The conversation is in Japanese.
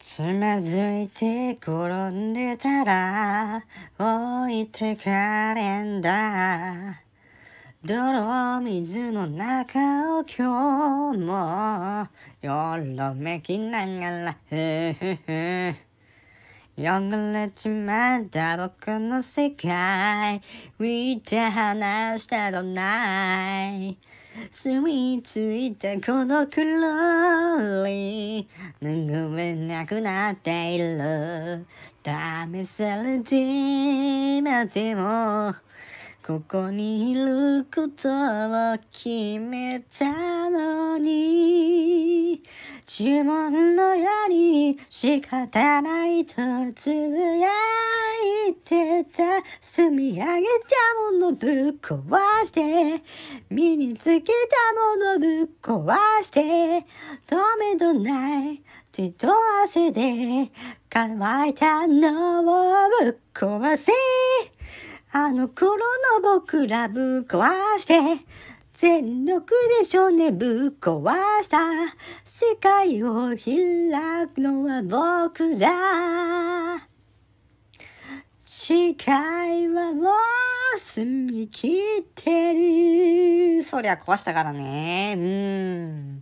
つまずいて転んでたら置いてかれんだ。泥水の中を今日もよろめきながら。ふふふ。汚れちまった僕の世界。浮いて話したどない。住み着いたこの黒に拭えなくなっている。試されてまでもここにいることを決めたのに。呪文のように仕方ないとつぶやいてた。積み上げたものぶっ壊して。身につけたものぶっ壊して。止めどない血と汗で。乾いたのをぶっ壊せ。あの頃の僕らぶっ壊して。全力でしょねぶっ壊した。世界を開くのは僕だ。世界はもう澄み切ってる。そりゃ壊したからね。うん。